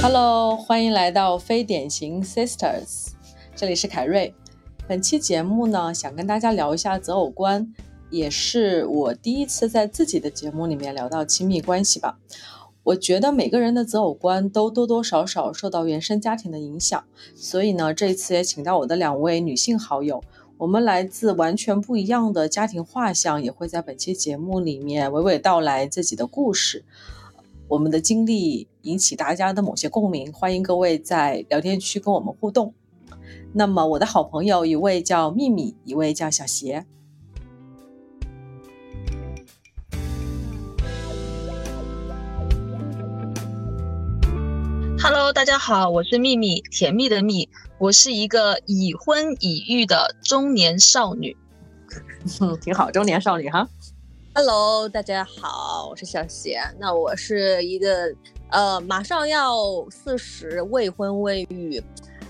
Hello，欢迎来到非典型 Sisters，这里是凯瑞。本期节目呢，想跟大家聊一下择偶观，也是我第一次在自己的节目里面聊到亲密关系吧。我觉得每个人的择偶观都多多少少受到原生家庭的影响，所以呢，这一次也请到我的两位女性好友，我们来自完全不一样的家庭画像，也会在本期节目里面娓娓道来自己的故事。我们的经历引起大家的某些共鸣，欢迎各位在聊天区跟我们互动。那么，我的好朋友一位叫秘密，一位叫小邪。Hello，大家好，我是秘密，甜蜜的蜜，我是一个已婚已育的中年少女。嗯，挺好，中年少女哈。Hello，大家好，我是小贤。那我是一个呃，马上要四十，未婚未育。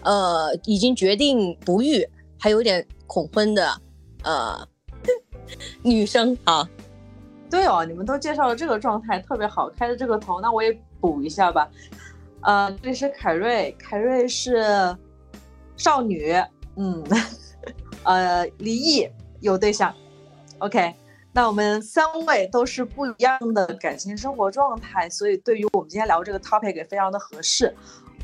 呃，已经决定不育，还有点恐婚的，呃，女生啊，对哦，你们都介绍了这个状态特别好，开的这个头，那我也补一下吧。呃，这里是凯瑞，凯瑞是少女，嗯，呃，离异有对象，OK，那我们三位都是不一样的感情生活状态，所以对于我们今天聊这个 topic 也非常的合适。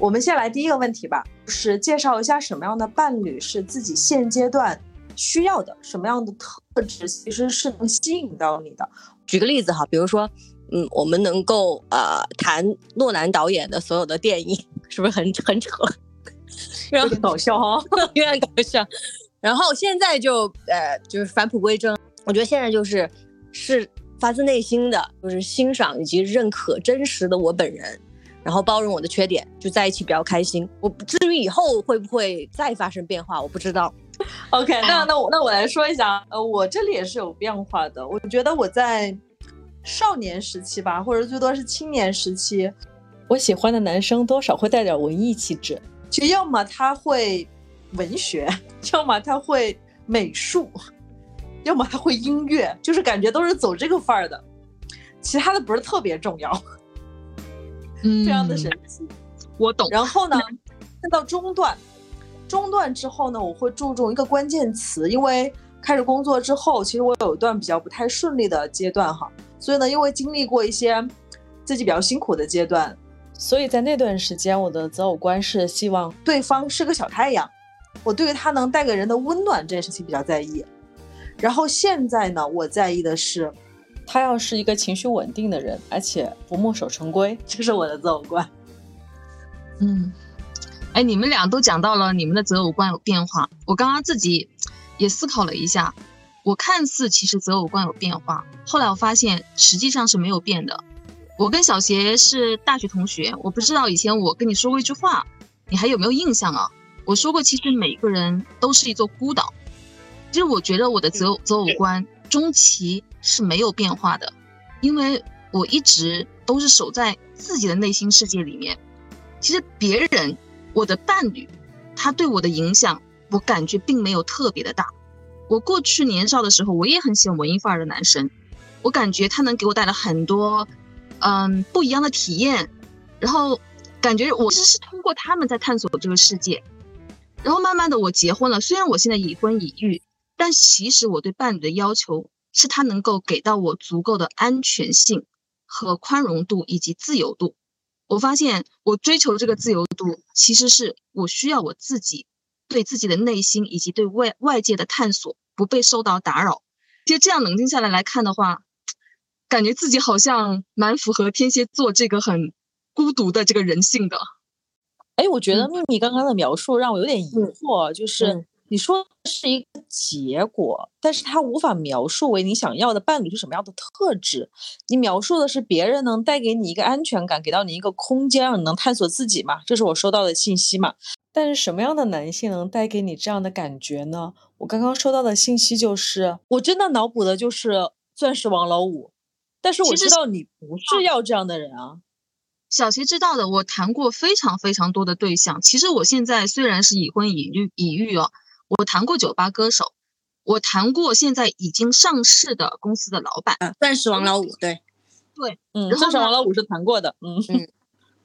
我们先来第一个问题吧，就是介绍一下什么样的伴侣是自己现阶段需要的，什么样的特质其实是能吸引到你的。举个例子哈，比如说，嗯，我们能够呃谈诺兰导演的所有的电影，是不是很很扯？有点搞笑哈，有点搞笑。然后现在就呃就是返璞归真，我觉得现在就是是发自内心的，就是欣赏以及认可真实的我本人。然后包容我的缺点，就在一起比较开心。我至于以后会不会再发生变化，我不知道。OK，那那我那我来说一下，呃，我这里也是有变化的。我觉得我在少年时期吧，或者最多是青年时期，我喜欢的男生多少会带点文艺气质，就要么他会文学，要么他会美术，要么他会音乐，就是感觉都是走这个范儿的，其他的不是特别重要。嗯非常的神奇，我懂。然后呢，看到中段，中段之后呢，我会注重一个关键词，因为开始工作之后，其实我有一段比较不太顺利的阶段哈，所以呢，因为经历过一些自己比较辛苦的阶段，所以在那段时间，我的择偶观是希望对方是个小太阳，我对于他能带给人的温暖这件事情比较在意。然后现在呢，我在意的是。他要是一个情绪稳定的人，而且不墨守成规，这是我的择偶观。嗯，哎，你们俩都讲到了你们的择偶观有变化，我刚刚自己也思考了一下，我看似其实择偶观有变化，后来我发现实际上是没有变的。我跟小邪是大学同学，我不知道以前我跟你说过一句话，你还有没有印象啊？我说过，其实每个人都是一座孤岛。其实我觉得我的择偶择偶观。中期是没有变化的，因为我一直都是守在自己的内心世界里面。其实别人，我的伴侣，他对我的影响，我感觉并没有特别的大。我过去年少的时候，我也很喜欢文艺范儿的男生，我感觉他能给我带来很多，嗯，不一样的体验。然后感觉我其实是通过他们在探索这个世界。然后慢慢的我结婚了，虽然我现在已婚已育。但其实我对伴侣的要求是他能够给到我足够的安全性和宽容度以及自由度。我发现我追求这个自由度，其实是我需要我自己对自己的内心以及对外外界的探索不被受到打扰。其实这样冷静下来来看的话，感觉自己好像蛮符合天蝎座这个很孤独的这个人性的。哎，我觉得秘密刚刚的描述让我有点疑惑，就是。你说是一个结果，但是他无法描述为你想要的伴侣是什么样的特质。你描述的是别人能带给你一个安全感，给到你一个空间，让你能探索自己嘛？这是我收到的信息嘛？但是什么样的男性能带给你这样的感觉呢？我刚刚收到的信息就是，我真的脑补的就是钻石王老五，但是我知道你不是要这样的人啊。小齐知道的，我谈过非常非常多的对象。其实我现在虽然是已婚已育已育哦。我谈过酒吧歌手，我谈过现在已经上市的公司的老板，钻石王老五，对，对，嗯，钻石王老五是谈过的，嗯嗯，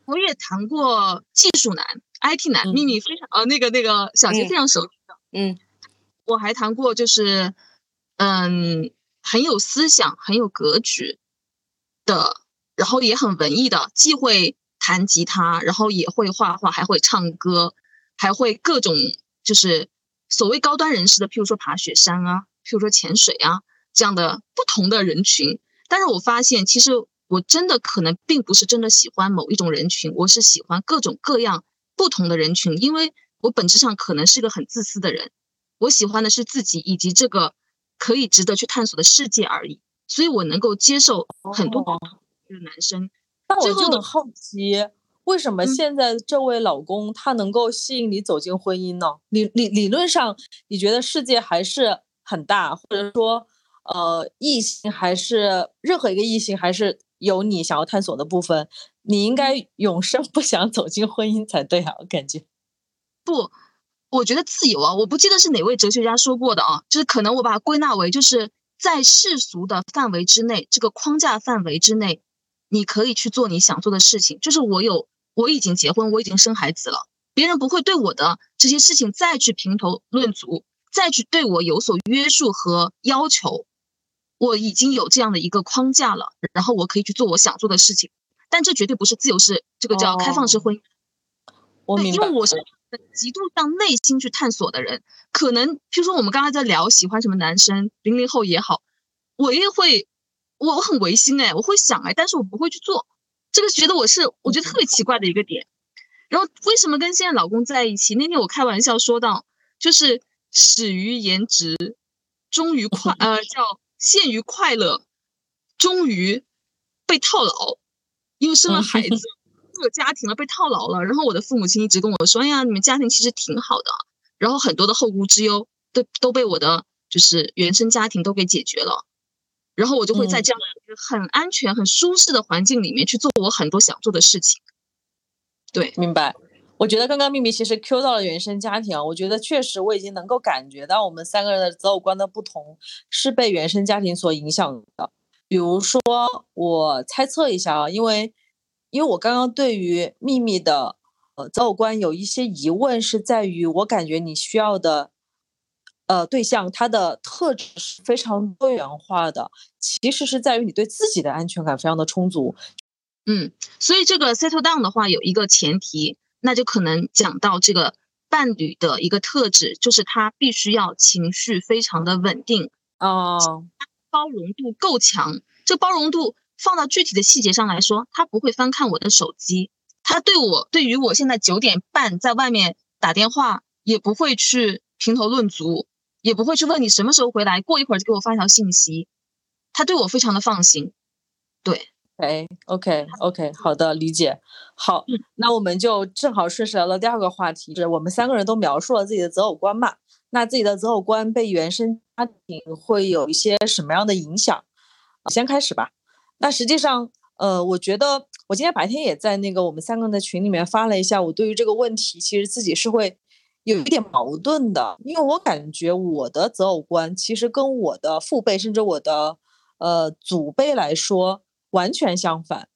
我也谈过技术男、IT 男，嗯秘密非常呃那个那个小杰嗯非常熟悉的。嗯我还谈过就是嗯很有思想、很有格局的，然后也很文艺的，既会弹吉他，然后也会画画，还会唱歌，还会各种就是所谓高端人士的，譬如说爬雪山啊，譬如说潜水啊这样的不同的人群。但是我发现，其实我真的可能并不是真的喜欢某一种人群，我是喜欢各种各样不同的人群，因为我本质上可能是个很自私的人，我喜欢的是自己以及这个可以值得去探索的世界而已，所以我能够接受很多不哦同的男生。那我最后的就很好奇，为什么嗯现在这位老公他能够吸引你走进婚姻呢？理理理论上，你觉得世界还是很大，或者说，呃，异性还是任何一个异性还是有你想要探索的部分，你应该永生不想走进婚姻才对啊，我感觉。不，我觉得自由啊，我不记得是哪位哲学家说过的啊，就是可能我把它归纳为就是在世俗的范围之内，这个框架范围之内，你可以去做你想做的事情。就是我有，我已经结婚，我已经生孩子了，别人不会对我的这些事情再去评头论足，再去对我有所约束和要求。我已经有这样的一个框架了，然后我可以去做我想做的事情，但这绝对不是自由式，这个叫开放式哦婚姻。对，我明白因为我是极度向内心去探索的人，可能譬如说我们刚才在聊喜欢什么男生，零零后也好，我也会，我我很违心哎，我会想哎，但是我不会去做，这个觉得我是我觉得特别奇怪的一个点。然后为什么跟现在老公在一起？那天我开玩笑说到，就是始于颜值，终于快 呃叫陷于快乐，终于被套牢，因为生了孩子。有家庭了，被套牢了。然后我的父母亲一直跟我说：“哎呀，你们家庭其实挺好的。”然后很多的后顾之忧都都被我的就是原生家庭都给解决了。然后我就会在嗯这样的一个很安全、很舒适的环境里面去做我很多想做的事情。对，明白。我觉得刚刚秘密其实 Q 到了原生家庭啊，我觉得确实我已经能够感觉到我们三个人的择偶观的不同是被原生家庭所影响的。比如说，我猜测一下啊，因为因为我刚刚对于秘密的呃择偶观有一些疑问，是在于我感觉你需要的呃对象他的特质是非常多元化的，其实是在于你对自己的安全感非常的充足。嗯，所以这个 settle down 的话有一个前提，那就可能讲到这个伴侣的一个特质，就是他必须要情绪非常的稳定，哦、包容度够强。这包容度放到具体的细节上来说，他不会翻看我的手机，他对我对于我现在九点半在外面打电话，也不会去评头论足，也不会去问你什么时候回来，过一会儿就给我发条信息，他对我非常的放心。对，哎，OK OK，好的，理解。好，那我们就正好顺势聊到第二个话题，是我们三个人都描述了自己的择偶观嘛。那自己的择偶观被原生家庭会有一些什么样的影响？先开始吧。那实际上，呃，我觉得我今天白天也在那个我们三个人的群里面发了一下，我对于这个问题其实自己是会有一点矛盾的，因为我感觉我的择偶观其实跟我的父辈甚至我的呃祖辈来说完全相反，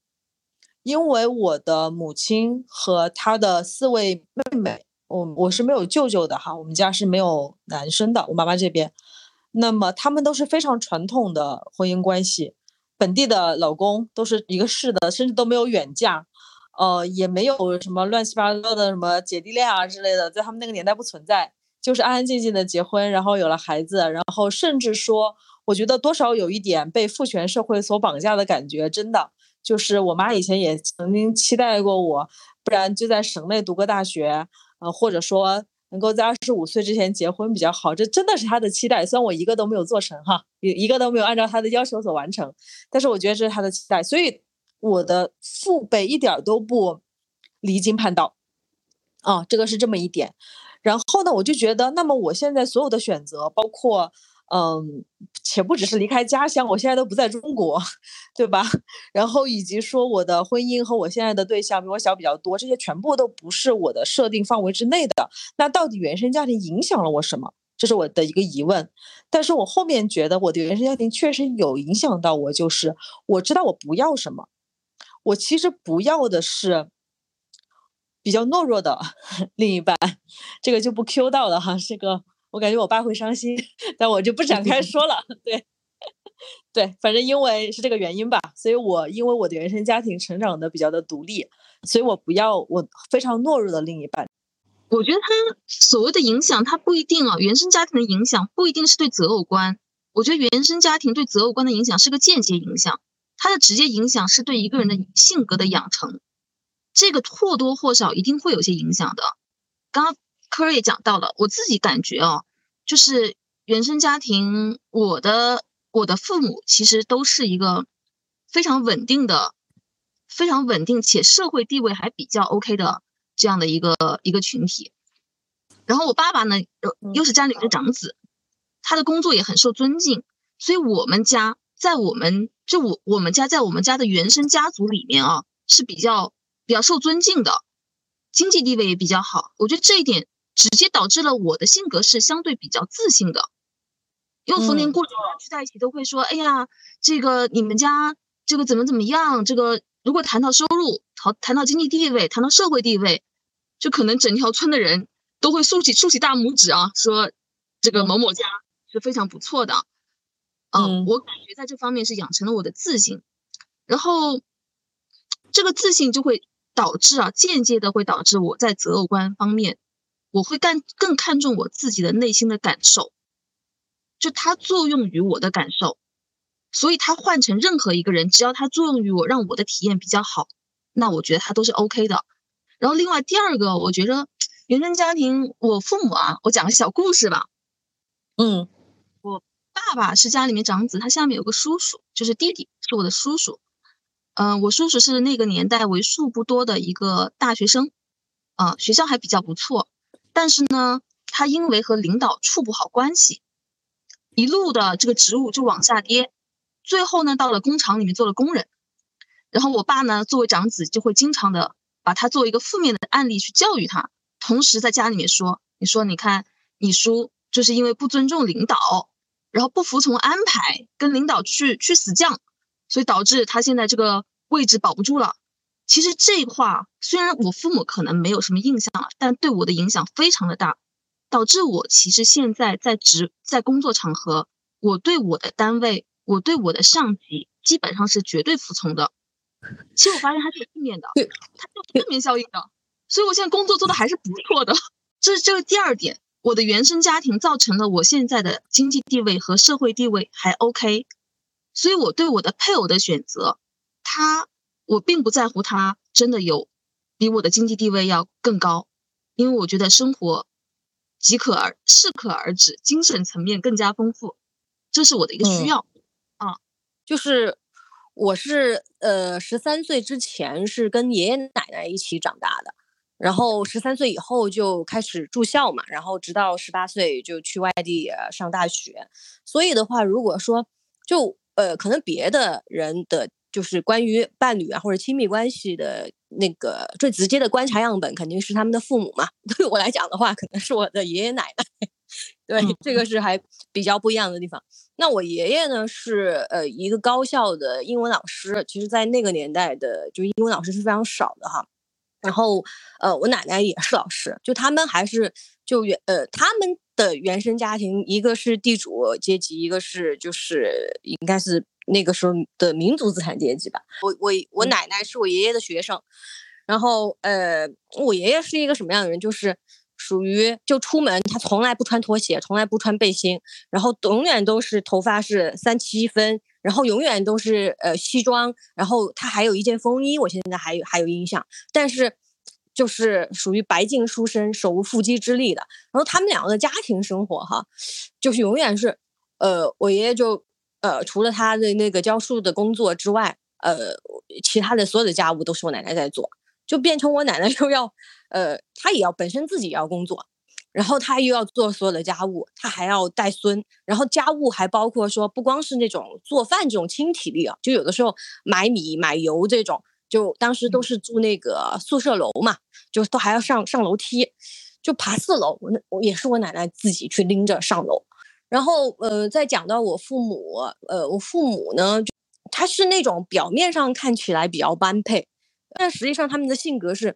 因为我的母亲和她的四位妹妹，我我是没有舅舅的哈，我们家是没有男生的，我妈妈这边，那么他们都是非常传统的婚姻关系，本地的老公都是一个市的，甚至都没有远嫁，呃，也没有什么乱七八糟的什么姐弟恋啊之类的，在他们那个年代不存在，就是安安静静的结婚，然后有了孩子，然后甚至说，我觉得多少有一点被父权社会所绑架的感觉，真的。就是我妈以前也曾经期待过我，不然就在省内读个大学，呃，或者说能够在二十五岁之前结婚比较好，这真的是她的期待。虽然我一个都没有做成哈，一一个都没有按照她的要求所完成，但是我觉得这是她的期待。所以我的父辈一点都不离经叛道，啊，这个是这么一点。然后呢，我就觉得，那么我现在所有的选择，包括。嗯，且不只是离开家乡，我现在都不在中国，对吧？然后以及说我的婚姻和我现在的对象比我小比较多，这些全部都不是我的设定范围之内的。那到底原生家庭影响了我什么？这是我的一个疑问。但是我后面觉得我的原生家庭确实有影响到我，就是我知道我不要什么，我其实不要的是比较懦弱的 另一半，这个就不 Q 到了哈。这个我感觉我爸会伤心，但我就不展开 说了。对，对，反正因为是这个原因吧，所以我因为我的原生家庭成长的比较的独立，所以我不要我非常懦弱的另一半。我觉得他所谓的影响，他不一定啊，原生家庭的影响不一定是对择偶观。我觉得原生家庭对择偶观的影响是个间接影响，它的直接影响是对一个人的性格的养成，这个或多或少一定会有些影响的。刚刚科儿也讲到了，我自己感觉哦，就是原生家庭，我的我的父母其实都是一个非常稳定的、非常稳定且社会地位还比较 OK 的这样的一个一个群体。然后我爸爸呢，又是家里的长子。他的工作也很受尊敬，所以我们家在我们就我我们家在我们家的原生家族里面啊是比较比较受尊敬的，经济地位也比较好。我觉得这一点直接导致了我的性格是相对比较自信的，因为逢年过节聚在一起都会说：“哎呀，这个你们家这个怎么怎么样？”这个如果谈到收入，谈谈到经济地位，谈到社会地位，就可能整条村的人都会竖起竖起大拇指啊，说这个某某家。是非常不错的，嗯，我感觉在这方面是养成了我的自信，然后这个自信就会导致啊，间接的会导致我在择偶观方面，我会更更看重我自己的内心的感受，就它作用于我的感受，所以它换成任何一个人，只要它作用于我，让我的体验比较好，那我觉得它都是 OK 的。然后另外第二个，我觉得原生家庭，我父母啊，我讲个小故事吧，嗯。爸爸是家里面长子，他下面有个叔叔，就是弟弟，是我的叔叔。嗯，我叔叔是那个年代为数不多的一个大学生，啊，学校还比较不错。但是呢，他因为和领导处不好关系，一路的这个职务就往下跌，最后呢，到了工厂里面做了工人。然后我爸呢，作为长子，就会经常的把他作为一个负面的案例去教育他，同时在家里面说：“你说，你看，你叔就是因为不尊重领导。”然后不服从安排，跟领导去去死犟，所以导致他现在这个位置保不住了。其实这话虽然我父母可能没有什么印象了，但对我的影响非常的大，导致我其实现在在职在工作场合，我对我的单位，我对我的上级基本上是绝对服从的。其实我发现它是有负面的，它是正面效应的，所以我现在工作做的还是不错的。这是这个第二点。我的原生家庭造成了我现在的经济地位和社会地位还 OK，所以我对我的配偶的选择，他我并不在乎他真的有比我的经济地位要更高，因为我觉得生活即可而适可而止，精神层面更加丰富，这是我的一个需要啊。就是我是呃十三岁之前是跟爷爷奶奶一起长大的。然后十三岁以后就开始住校嘛，然后直到十八岁就去外地上大学。所以的话，如果说就呃，可能别的人的就是关于伴侣啊或者亲密关系的那个最直接的观察样本肯定是他们的父母嘛。对我来讲的话，可能是我的爷爷奶奶。对，这个是还比较不一样的地方。那我爷爷呢是呃一个高校的英文老师，其实在那个年代的就英文老师是非常少的哈。然后，呃，我奶奶也是老师，就他们还是就原呃他们的原生家庭，一个是地主阶级，一个是就是应该是那个时候的民族资产阶级吧。我我我奶奶是我爷爷的学生，然后呃，我爷爷是一个什么样的人？就是属于就出门他从来不穿拖鞋，从来不穿背心，然后永远都是头发是三七分。然后永远都是呃西装，然后他还有一件风衣，我现在还有还有印象，但是就是属于白净书生，手无缚鸡之力的。然后他们两个的家庭生活哈，就是永远是，呃，我爷爷就呃除了他的那个教书的工作之外，呃，其他的所有的家务都是我奶奶在做，就变成我奶奶又要呃，她也要本身自己要工作。然后他又要做所有的家务，他还要带孙，然后家务还包括说，不光是那种做饭这种轻体力啊，就有的时候买米买油这种，就当时都是住那个宿舍楼嘛，就都还要上上楼梯，就爬四楼，我那我也是我奶奶自己去拎着上楼。然后呃，再讲到我父母，呃，我父母呢，就他是那种表面上看起来比较般配，但实际上他们的性格是。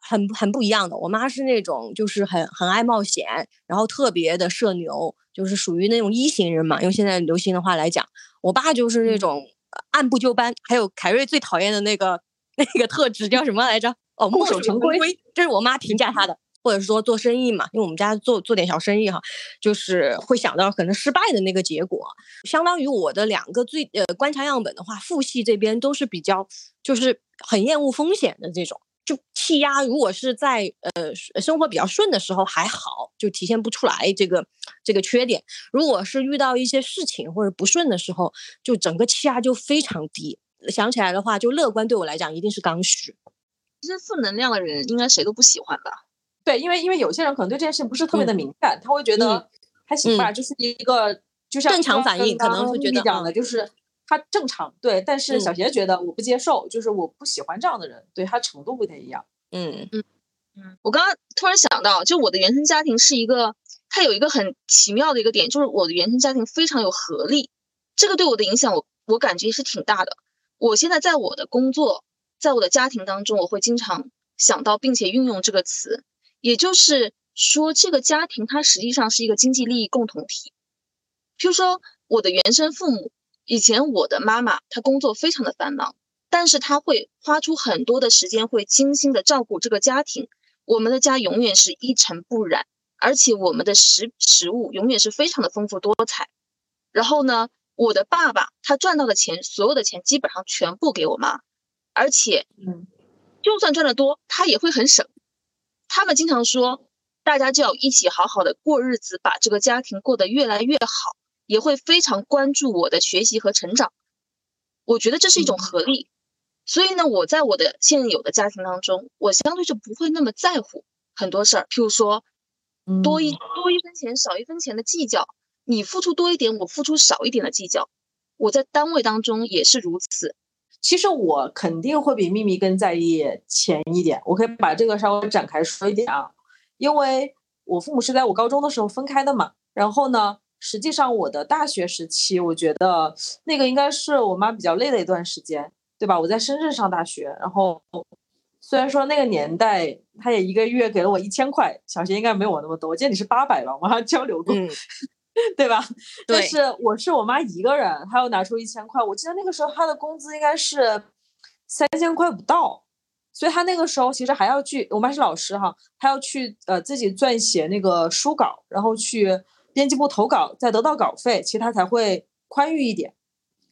很很不一样的。我妈是那种就是很很爱冒险，然后特别的社牛，就是属于那种一型人嘛，用现在流行的话来讲。我爸就是那种按部就班，还有凯瑞最讨厌的那个那个特质叫什么来着？哦，墨守成规，这是我妈评价他的。或者说做生意嘛，因为我们家做做点小生意哈，就是会想到可能失败的那个结果。相当于我的两个最呃观察样本的话，父系这边都是比较就是很厌恶风险的这种。就气压，如果是在呃生活比较顺的时候还好，就体现不出来这个这个缺点。如果是遇到一些事情或者不顺的时候，就整个气压就非常低。想起来的话，就乐观对我来讲一定是刚需。其实负能量的人应该谁都不喜欢吧？对，因为因为有些人可能对这件事情不是特别的敏感，他会觉得还行吧，就是一个就像正常反应，可能会觉得讲的就是他正常。对，但是小杰觉得我不接受，就是我不喜欢这样的人，对他程度不太一样。嗯嗯嗯。我刚刚突然想到，就我的原生家庭是一个，它有一个很奇妙的一个点，就是我的原生家庭非常有合力，这个对我的影响，我我感觉是挺大的。我现在在我的工作，在我的家庭当中，我会经常想到并且运用这个词。也就是说，这个家庭它实际上是一个经济利益共同体。譬如说，我的原生父母，以前我的妈妈她工作非常的繁忙，但是她会花出很多的时间，会精心的照顾这个家庭。我们的家永远是一尘不染，而且我们的食食物永远是非常的丰富多彩。然后呢，我的爸爸他赚到的钱，所有的钱基本上全部给我妈，而且，嗯，就算赚的多，他也会很省。他们经常说，大家就要一起好好的过日子，把这个家庭过得越来越好，也会非常关注我的学习和成长。我觉得这是一种合力。所以呢，我在我的现有的家庭当中，我相对就不会那么在乎很多事儿，譬如说，多一多一分钱少一分钱的计较，你付出多一点，我付出少一点的计较。我在单位当中也是如此。其实我肯定会比秘密更在意钱一点，我可以把这个稍微展开说一点啊，因为我父母是在我高中的时候分开的嘛，然后呢，实际上我的大学时期，我觉得那个应该是我妈比较累的一段时间，对吧？我在深圳上大学，然后虽然说那个年代她也一个月给了我一千块，小学应该没有我那么多，我记得你是八百吧，我还交流过。对吧？但是我是我妈一个人，她要拿出一千块。我记得那个时候她的工资应该是三千块不到，所以她那个时候其实还要去。我妈是老师哈，她要去呃自己撰写那个书稿，然后去编辑部投稿，再得到稿费，其实她才会宽裕一点。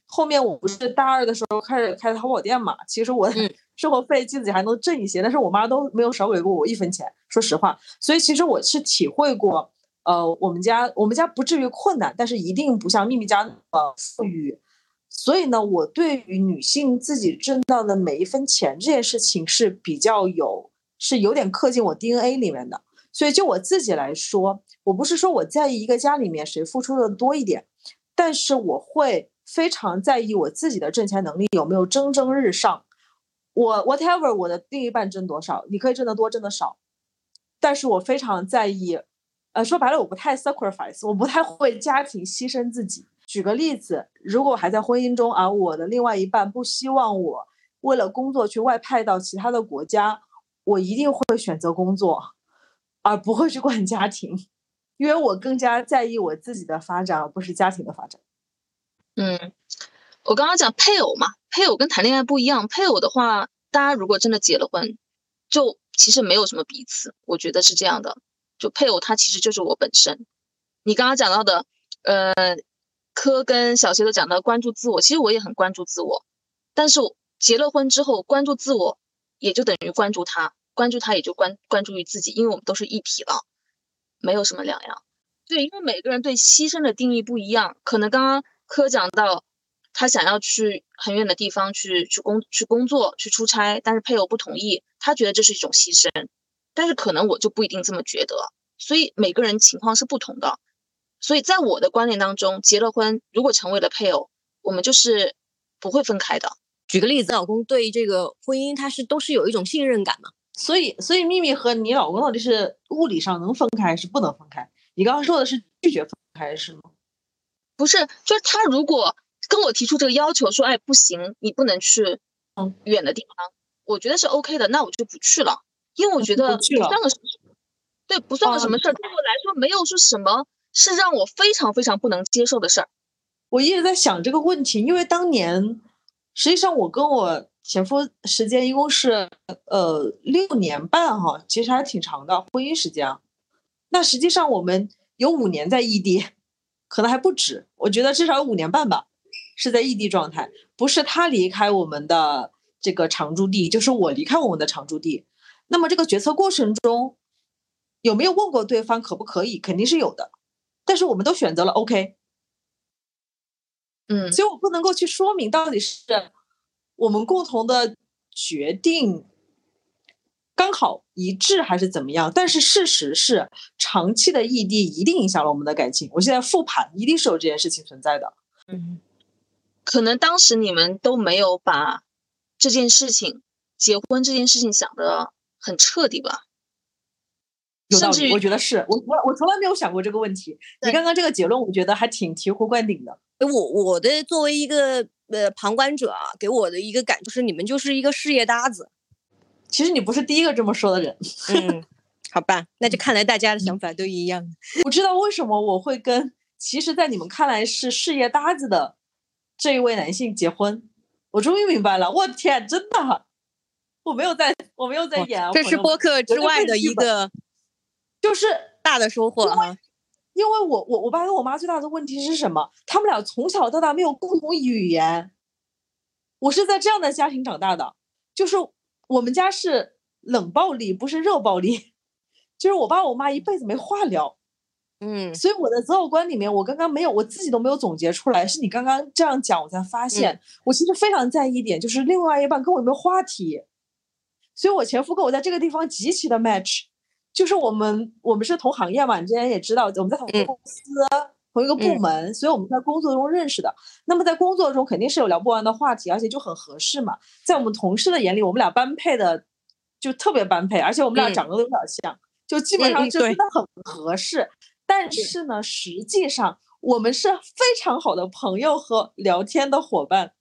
后面我不是大二的时候开始开淘宝店嘛，其实我 生活费自己还能挣一些，但是我妈都没有少给过我一分钱，说实话。所以其实我是体会过。呃，我们家我们家不至于困难，但是一定不像秘密家那么富裕。所以呢，我对于女性自己挣到的每一分钱这件事情是比较有，是有点刻进我 DNA 里面的。所以就我自己来说，我不是说我在意一个家里面谁付出的多一点，但是我会非常在意我自己的挣钱能力有没有蒸蒸日上。我 whatever 我的另一半挣多少，你可以挣得多挣得少，但是我非常在意。呃，说白了，我不太 sacrifice，我不太会家庭牺牲自己。举个例子，如果我还在婚姻中，而我的另外一半不希望我为了工作去外派到其他的国家，我一定会选择工作，而不会去管家庭，因为我更加在意我自己的发展，而不是家庭的发展。嗯，我刚刚讲配偶嘛，配偶跟谈恋爱不一样，配偶的话，大家如果真的结了婚，就其实没有什么彼此，我觉得是这样的。就配偶，他其实就是我本身。你刚刚讲到的，呃，科跟小谢都讲到关注自我，其实我也很关注自我。但是结了婚之后，关注自我也就等于关注他，关注他也就关关注于自己，因为我们都是一体了，没有什么两样。对，因为每个人对牺牲的定义不一样。可能刚刚科讲到，他想要去很远的地方去去工去工作去出差，但是配偶不同意，他觉得这是一种牺牲。但是可能我就不一定这么觉得，所以每个人情况是不同的。所以在我的观念当中，结了婚如果成为了配偶，我们就是不会分开的。举个例子，老公对这个婚姻他是都是有一种信任感嘛？所以，所以秘密和你老公到底是物理上能分开还是不能分开？你刚刚说的是拒绝分开是吗？不是，就是他如果跟我提出这个要求，说哎不行，你不能去嗯远的地方，我觉得是 OK 的，那我就不去了。因为我觉得不算个什么对，不算个哦什么事儿，对我来说没有说什么是让我非常非常不能接受的事儿。我一直在想这个问题，因为当年实际上我跟我前夫时间一共是呃六年半哈，其实还挺长的婚姻时间啊。那实际上我们有五年在异地，可能还不止，我觉得至少有五年半吧，是在异地状态，不是他离开我们的这个常住地，就是我离开我们的常住地。那么这个决策过程中，有没有问过对方可不可以？肯定是有的，但是我们都选择了 OK。嗯，所以我不能够去说明到底是我们共同的决定刚好一致还是怎么样。但是事实是，长期的异地一定影响了我们的感情。我现在复盘，一定是有这件事情存在的。嗯，可能当时你们都没有把这件事情、结婚这件事情想的很彻底吧？有道理，我觉得是我我我从来没有想过这个问题。你刚刚这个结论，我觉得还挺醍醐灌顶的。我我的作为一个呃旁观者啊，给我的一个感就是你们就是一个事业搭子。其实你不是第一个这么说的人。嗯，好吧，那就看来大家的想法都一样。我知道为什么我会跟其实，在你们看来是事业搭子的这一位男性结婚。我终于明白了，我天，真的，我没有在，我没有在演啊。这是播客之外的一个就是大的收获哈。因为我我我爸跟我妈最大的问题是什么？他们俩从小到大没有共同语言。我是在这样的家庭长大的，就是我们家是冷暴力，不是热暴力。就是我爸我妈一辈子没话聊，嗯所以我的择偶观里面，我刚刚没有，我自己都没有总结出来，是你刚刚这样讲，我才发现，我其实非常在意一点，就是另外一半跟我有没有话题。所以我前夫跟我在这个地方极其的 match，就是我们我们是同行业嘛，你之前也知道，我们在同一个嗯公司、同一个部嗯门，所以我们在工作中认识的。那么在工作中肯定是有聊不完的话题，而且就很合适嘛。在我们同事的眼里，我们俩般配的就特别般配，而且我们俩嗯长得都有点像，就基本上就真的很合适。但是呢，实际上我们是非常好的朋友和聊天的伙伴，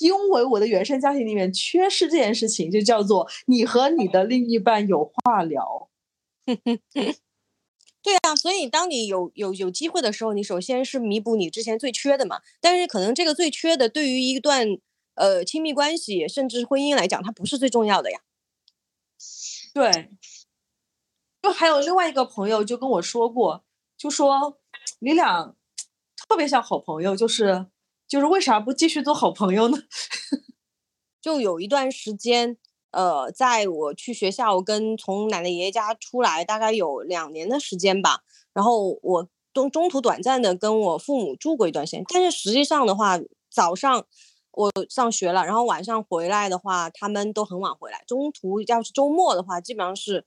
因为我的原生家庭里面缺失这件事情，就叫做你和你的另一半有话聊。哼哼哼对啊，所以当你有有有机会的时候，你首先是弥补你之前最缺的嘛。但是可能这个最缺的，对于一段呃亲密关系甚至婚姻来讲，它不是最重要的呀。对，就还有另外一个朋友就跟我说过，就说你俩特别像好朋友，就是就是为啥不继续做好朋友呢？就有一段时间，呃，在我去学校跟从奶奶爷爷家出来，大概有两年的时间吧。然后我中中途短暂的跟我父母住过一段时间，但是实际上的话，早上我上学了，然后晚上回来的话，他们都很晚回来。中途要是周末的话，基本上是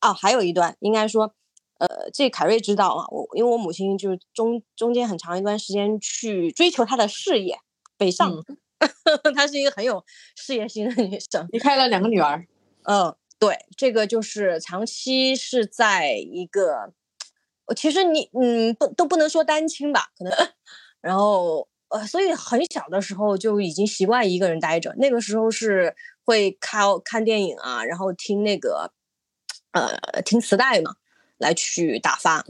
啊，还有一段应该说，呃，这凯瑞知道啊，我因为我母亲就是中中间很长一段时间去追求她的事业，北上。她是一个很有事业心的女生。离开了两个女儿，嗯，对，这个就是长期是在一个，呃其实你嗯不都不能说单亲吧，可能，然后呃，所以很小的时候就已经习惯一个人待着。那个时候是会看看电影啊，然后听那个呃听磁带嘛，来去打发。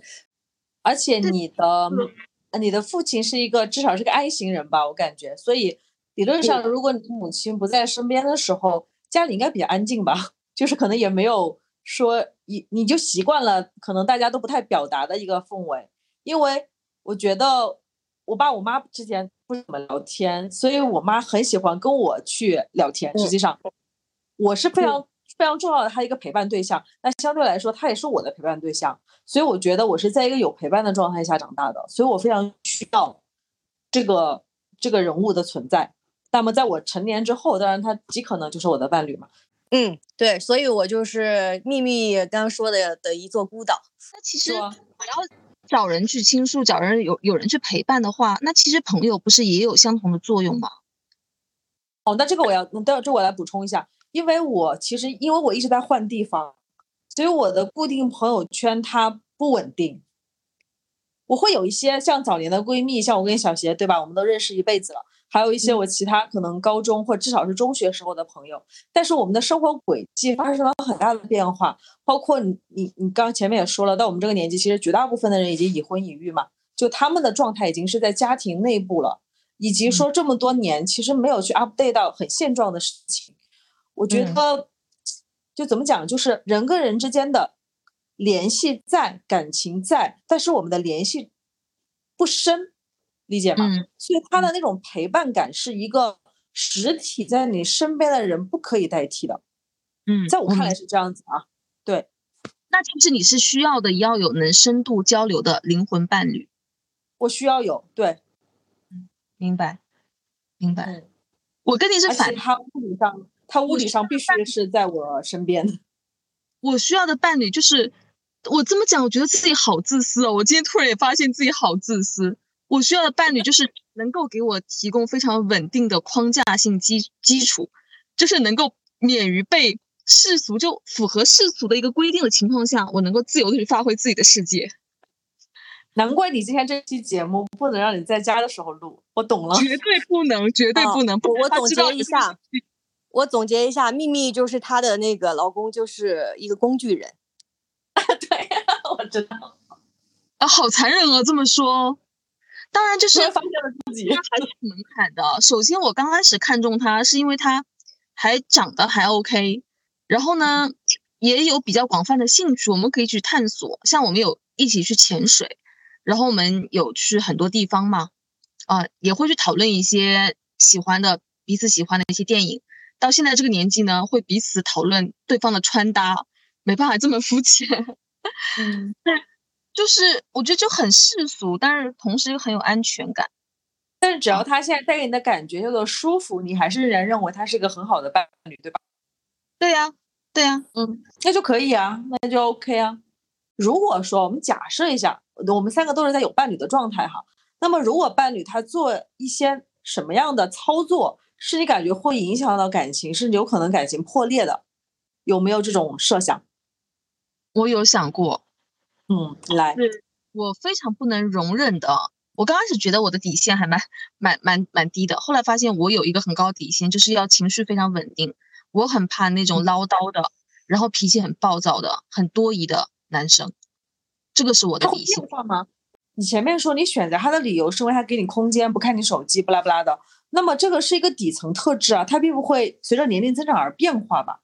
而且你的呃你的父亲是一个至少是个 I 型人吧，我感觉，所以理论上，如果你母亲不在身边的时候，家里应该比较安静吧，就是可能也没有说你你就习惯了，可能大家都不太表达的一个氛围，因为我觉得我爸我妈之前不怎么聊天，所以我妈很喜欢跟我去聊天，实际上我是非常非常重要的她一个陪伴对象，那相对来说，她也是我的陪伴对象。所以我觉得我是在一个有陪伴的状态下长大的，所以我非常需要这个这个人物的存在。那么在我成年之后，当然他极可能就是我的伴侣嘛。嗯，对，所以我就是秘密刚刚说的的一座孤岛。那其实我要找人去倾诉，找人有有人去陪伴的话，那其实朋友不是也有相同的作用吗？哦，那这个我要，那这我来补充一下，因为我其实因为我一直在换地方，所以我的固定朋友圈它不稳定。我会有一些像早年的闺蜜，像我跟小邪，对吧？我们都认识一辈子了。还有一些我其他可能高中或至少是中学时候的朋友，但是我们的生活轨迹发生了很大的变化，包括你你你刚前面也说了，到我们这个年纪，其实绝大部分的人已经已婚已育嘛，就他们的状态已经是在家庭内部了，以及说这么多年其实没有去 update 到很现状的事情，我觉得就怎么讲，就是人跟人之间的联系在，感情在，但是我们的联系不深。理解吗？所以他的那种陪伴感是一个实体在你身边的人不可以代替的。嗯，在我看来是这样子啊。对，那其实你是需要的，要有能深度交流的灵魂伴侣。我需要有，对，嗯，明白，明白。我跟你是反，他物理上，他物理上必须是在我身边。我需要的伴侣就是，我这么讲，我觉得自己好自私哦。我今天突然也发现自己好自私。我需要的伴侣就是能够给我提供非常稳定的框架性基基础，就是能够免于被世俗就符合世俗的一个规定的情况下，我能够自由的去发挥自己的世界。难怪你今天这期节目不能让你在家的时候录，我懂了，绝对不能，绝对不能。我总结一下，我总结一下，秘密就是她的那个老公就是一个工具人。对，我知道。啊，好残忍啊，这么说。当然，就是发现了自己，还是门槛的。首先，我刚开始看中他，是因为他还长得还 OK，然后呢，也有比较广泛的兴趣，我们可以去探索。像我们有一起去潜水，然后我们有去很多地方嘛，啊，也会去讨论一些喜欢的、彼此喜欢的一些电影。到现在这个年纪呢，会彼此讨论对方的穿搭，没办法这么肤浅。嗯。就是我觉得就很世俗，但是同时又很有安全感。但是只要他现在带给你的感觉叫做舒服，你还是仍然认为他是一个很好的伴侣，对吧？对呀，对呀，嗯，那就可以啊，那就 OK 啊。如果说我们假设一下，我们三个都是在有伴侣的状态哈，那么如果伴侣他做一些什么样的操作，是你感觉会影响到感情，甚至有可能感情破裂的，有没有这种设想？我有想过。嗯，来，是我非常不能容忍的。我刚开始觉得我的底线还蛮蛮蛮蛮低的，后来发现我有一个很高底线，就是要情绪非常稳定。我很怕那种唠叨的，然后脾气很暴躁的、很多疑的男生。这个是我的底线。吗？你前面说你选择他的理由是因为他给你空间，不看你手机，不拉不拉的。那么这个是一个底层特质啊，它并不会随着年龄增长而变化吧？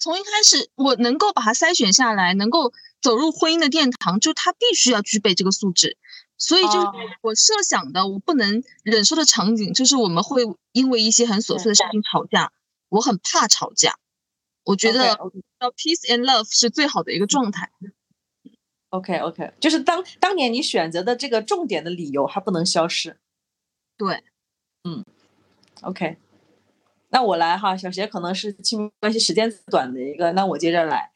对，从一开始我能够把它筛选下来，能够。走入婚姻的殿堂，就他必须要具备这个素质，所以就是我设想的，我不能忍受的场景，就是我们会因为一些很琐碎的事情吵架，我很怕吵架，我觉得要 peace and love 是最好的一个状态。OK OK，就是当当年你选择的这个重点的理由还不能消失。对，嗯，OK，那我来哈，小邪可能是亲密关系时间短的一个，那我接着来。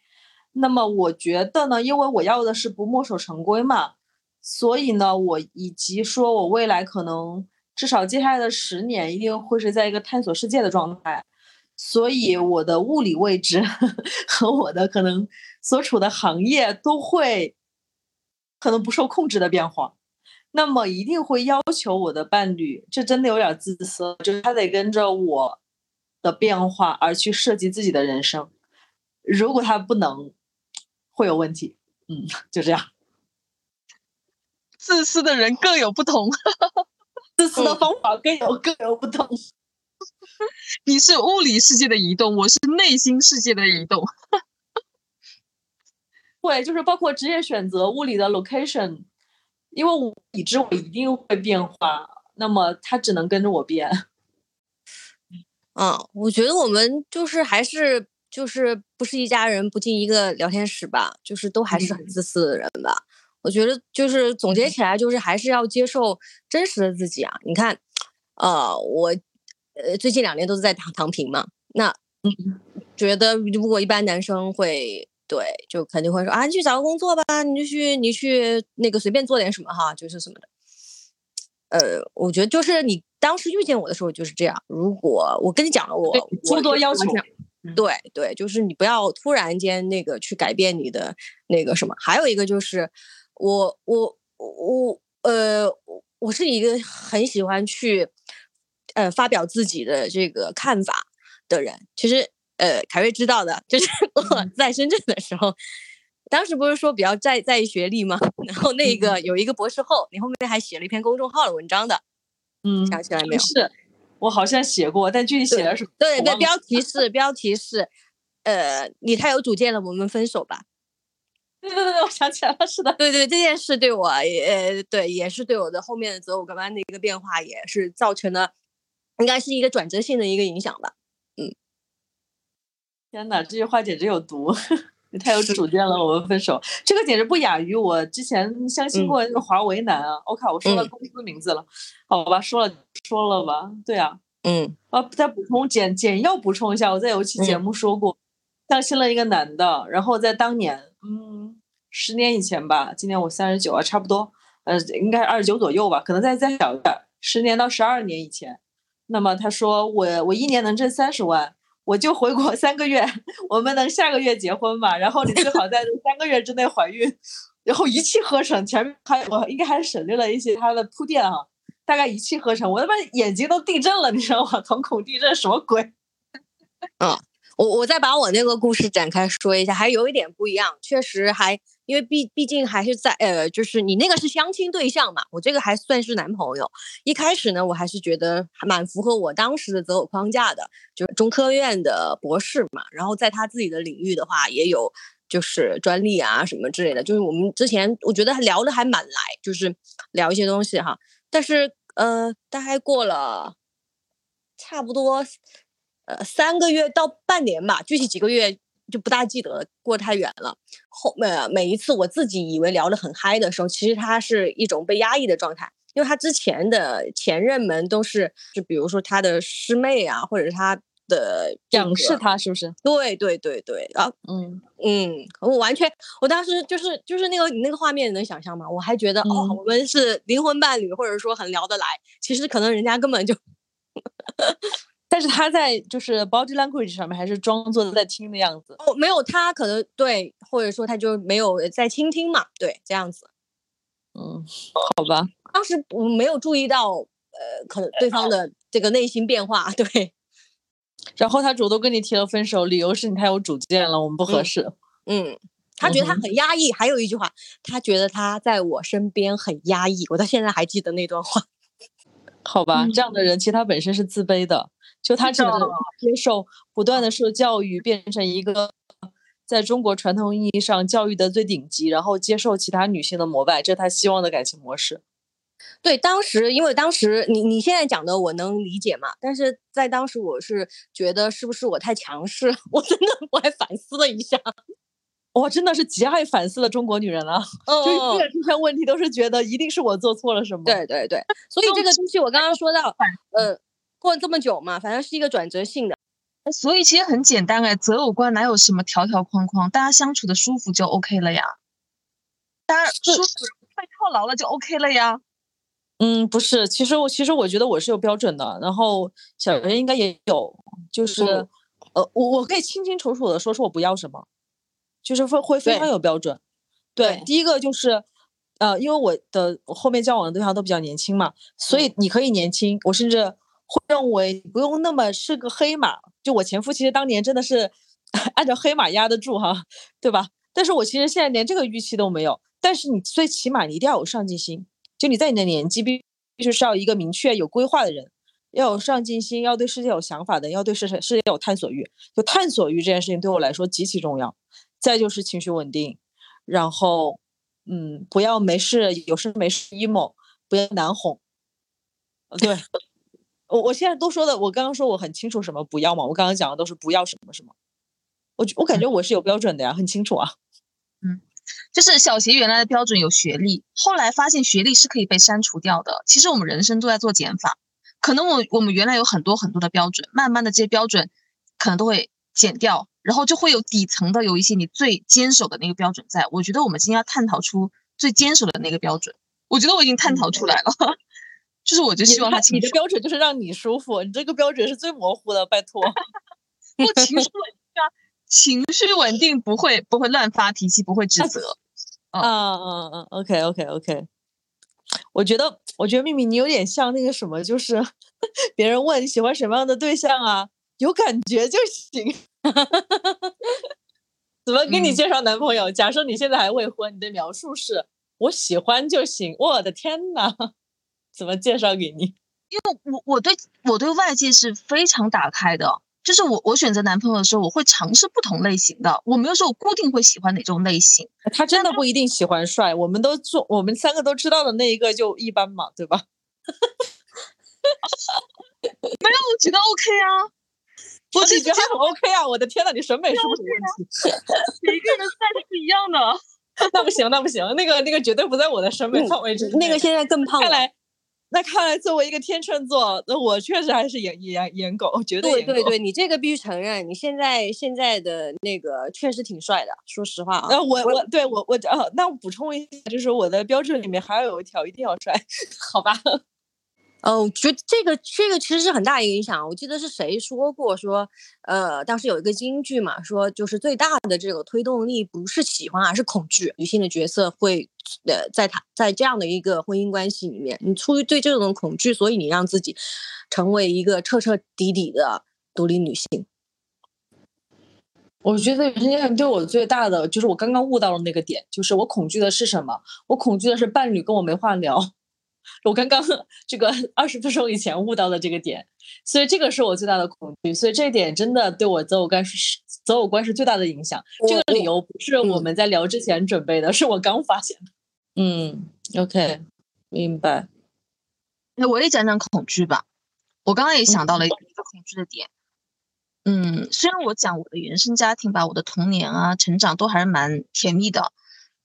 那么我觉得呢，因为我要的是不墨守成规嘛，所以呢，我以及说我未来可能至少接下来的十年一定会是在一个探索世界的状态，所以我的物理位置和我的可能所处的行业都会可能不受控制的变化，那么一定会要求我的伴侣，这真的有点自私，就是他得跟着我的变化而去设计自己的人生，如果他不能。会有问题，嗯，就这样。自私的人各有不同，自私的方法各有各有不同。你是物理世界的移动，我是内心世界的移动。会，就是包括职业选择、物理的 location，因为我已知我一定会变化，那么他只能跟着我变。嗯，我觉得我们就是还是。就是不是一家人不进一个聊天室吧？就是都还是很自私的人吧？我觉得就是总结起来，就是还是要接受真实的自己啊！你看，呃，我呃最近两年都是在躺躺平嘛，那觉得如果一般男生会对，就肯定会说啊，你去找个工作吧，你就去你去那个随便做点什么哈，就是什么的。呃，我觉得就是你当时遇见我的时候就是这样。如果我跟你讲了，我诸多要求。对对，就是你不要突然间那个去改变你的那个什么。还有一个就是，我我我呃，我是一个很喜欢去呃发表自己的这个看法的人。其实呃，凯瑞知道的，就是我在深圳的时候，当时不是说比较在在意学历吗？然后那个有一个博士后，你后面还写了一篇公众号的文章的，嗯，想起来没有？是我好像写过，但具体写的是对对，标题是标题是，呃，你太有主见了，我们分手吧。对对对，我想起来了，是的，对对，这件事对我也对，也是对我的后面的择偶观的一个变化，也是造成了，应该是一个转折性的一个影响吧。嗯，天哪，这句话简直有毒！你太有主见了，我们分手，这个简直不亚于我之前相亲过那个华为男啊！我靠，我说了公司名字了，好吧，说了说了吧，对啊，嗯，啊，再补充简简要补充一下，我在有一期节目说过，相亲了一个男的，然后在当年，嗯，十年以前吧，今年我三十九啊，差不多，呃，应该二十九左右吧，可能再再小一点，十年到十二年以前，那么他说我我一年能挣三十万。我就回国三个月，我们能下个月结婚吧？然后你最好在三个月之内怀孕，然后一气呵成。前面还我应该还省略了一些他的铺垫哈，大概一气呵成，我他妈眼睛都地震了，你知道吗？瞳孔地震什么鬼？嗯，我我再把我那个故事展开说一下，还有一点不一样，确实还。因为毕毕竟还是在呃，就是你那个是相亲对象嘛，我这个还算是男朋友。一开始呢，我还是觉得还蛮符合我当时的择偶框架的，就是中科院的博士嘛。然后在他自己的领域的话，也有就是专利啊什么之类的。就是我们之前我觉得聊的还蛮来，就是聊一些东西哈。但是呃，大概过了差不多呃三个月到半年吧，具体几个月。就不大记得，过太远了。后每每一次我自己以为聊得很嗨的时候，其实他是一种被压抑的状态，因为他之前的前任们都是，就比如说他的师妹啊，或者是他的仰视他，是不是？对对对对，啊嗯嗯，我完全，我当时就是就是那个你那个画面，你能想象吗？我还觉得哦，我们是灵魂伴侣，或者说很聊得来，其实可能人家根本就。但是他在就是 body language 上面还是装作在听的样子。哦，没有他可能对，或者说他就没有在倾听嘛，对，这样子，嗯，好吧，当时我没有注意到，呃，可能对方的这个内心变化，对，然后他主动跟你提了分手，理由是你太有主见了，我们不合适，嗯，他觉得他很压抑，还有一句话，他觉得他在我身边很压抑，我到现在还记得那段话，好吧，这样的人其实他本身是自卑的。就他只能接受不断的受教育，变成一个在中国传统意义上教育的最顶级，然后接受其他女性的膜拜，这是他希望的感情模式。对，当时因为当时你你现在讲的我能理解嘛，但是在当时我是觉得是不是我太强势？我真的我还反思了一下，我真的是极爱反思的中国女人了，就是出现这些问题都是觉得一定是我做错了什么。对对对，所以这个东西我刚刚说到，呃。过了这么久嘛，反正是一个转折性的，所以其实很简单哎，择偶观哪有什么条条框框，大家相处的舒服就 OK 了呀，大家舒服被套牢了就 OK 了呀。嗯，不是，其实我其实我觉得我是有标准的，然后小袁应该也有，就是呃，我我可以清清楚楚的说出我不要什么，就是会会非常有标准。对，第一个就是呃，因为我的我后面交往的对象都比较年轻嘛，所以你可以年轻，我甚至。会认为不用那么是个黑马，就我前夫其实当年真的是 按照黑马压得住哈，对吧？但是我其实现在连这个预期都没有。但是你最起码你一定要有上进心，就你在你的年纪必必须是要一个明确有规划的人，要有上进心，要对世界有想法的，要对世世世界有探索欲。就探索欲这件事情对我来说极其重要。再就是情绪稳定，然后嗯，不要没事有事没事 emo，不要难哄。对。我我现在都说的，我刚刚说我很清楚什么不要嘛，我刚刚讲的都是不要什么什么，我我感觉我是有标准的呀，很清楚啊。嗯，就是小邪原来的标准有学历，后来发现学历是可以被删除掉的。其实我们人生都在做减法，可能我我们原来有很多很多的标准，慢慢的这些标准可能都会减掉，然后就会有底层的有一些你最坚守的那个标准在。我觉得我们今天要探讨出最坚守的那个标准，我觉得我已经探讨出来了。就是我就希望他你的标准就是让你舒服，你这个标准是最模糊的，拜托。不情绪稳定啊，情绪稳定不会不会乱发脾气，不会指责。啊啊啊！OK OK OK。我觉得，我觉得秘密你有点像那个什么，就是 别人问你喜欢什么样的对象啊，有感觉就行。怎么给你介绍男朋友？假设你现在还未婚，你的描述是我喜欢就行。我的天呐，怎么介绍给你？因为我我对我对外界是非常打开的，就是我我选择男朋友的时候，我会尝试不同类型的，我没有说我固定会喜欢哪种类型。他真的不一定喜欢帅，我们都做我们三个都知道的那一个就一般嘛，对吧？没有，我觉得 OK 啊。我只觉得很 OK 啊！我的天呐，你审美是不是有问题？每个人的菜是不一样的。那不行，那不行，那个那个绝对不在我的审美范围之内。那个现在更胖。看来，那看来作为一个天秤座，那我确实还是颜颜颜狗，绝对对对对，你这个必须承认，你现在现在的那个确实挺帅的。说实话啊，那，我我对我我呃，那我补充一下，就是我的标准里面还有一条，一定要帅，好吧？哦，觉得这个这个其实是很大一个影响。我记得是谁说过，说呃，当时有一个京剧嘛，说就是最大的这个推动力不是喜欢，而是恐惧。女性的角色会呃，在她在这样的一个婚姻关系里面，你出于对这种恐惧，所以你让自己成为一个彻彻底底的独立女性。我觉得人家对我最大的就是我刚刚悟到了那个点，就是我恐惧的是什么？我恐惧的是伴侣跟我没话聊。我刚刚这个二十分钟以前悟到的这个点，所以这个是我最大的恐惧，所以这一点真的对我择偶观是择偶观是最大的影响。这个理由不是我们在聊之前准备的，是我刚发现的。嗯，OK，明白。那我也讲讲恐惧吧。我刚刚也想到了一个恐惧的点。嗯，虽然我讲我的原生家庭吧，我的童年啊、成长都还是蛮甜蜜的，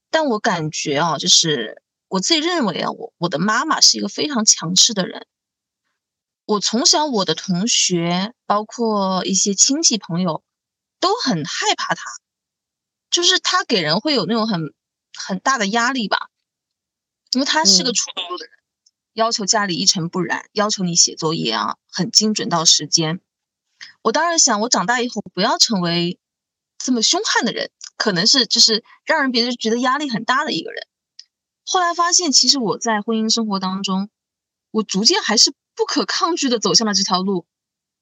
但我感觉啊，就是。我自己认为啊，我我的妈妈是一个非常强势的人。我从小，我的同学，包括一些亲戚朋友，都很害怕她，就是她给人会有那种很很大的压力吧，因为她是个处女座的人，要求家里一尘不染，要求你写作业啊很精准到时间。我当然想，我长大以后不要成为这么凶悍的人，可能是就是让人别人觉得压力很大的一个人。后来发现，其实我在婚姻生活当中，我逐渐还是不可抗拒的走向了这条路。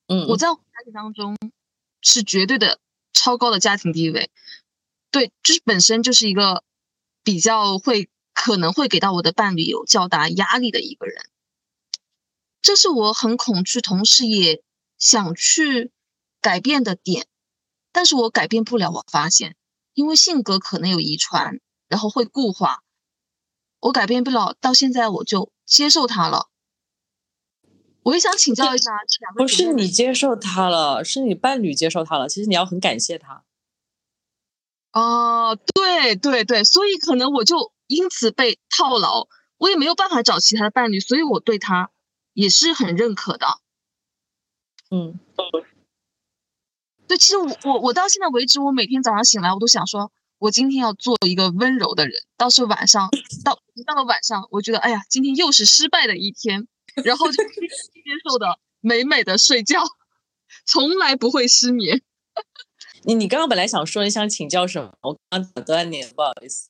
嗯，我在家庭当中是绝对的超高的家庭地位，对，就是本身就是一个比较会可能会给到我的伴侣有较大压力的一个人。这是我很恐惧，同时也想去改变的点，但是我改变不了。我发现，因为性格可能有遗传，然后会固化。我改变不了，到现在我就接受他了。我也想请教一下，不是你接受他了，是你伴侣接受他了。其实你要很感谢他。哦，对对对，所以可能我就因此被套牢，我也没有办法找其他的伴侣，所以我对他也是很认可的。嗯，对，其实我我我到现在为止，我每天早上醒来，我都想说。我今天要做一个温柔的人，到时候晚上到到了晚上，我觉得哎呀，今天又是失败的一天，然后就接受的美美的睡觉，从来不会失眠。你你刚刚本来想说你想请教什么？我刚刚打断你，不好意思。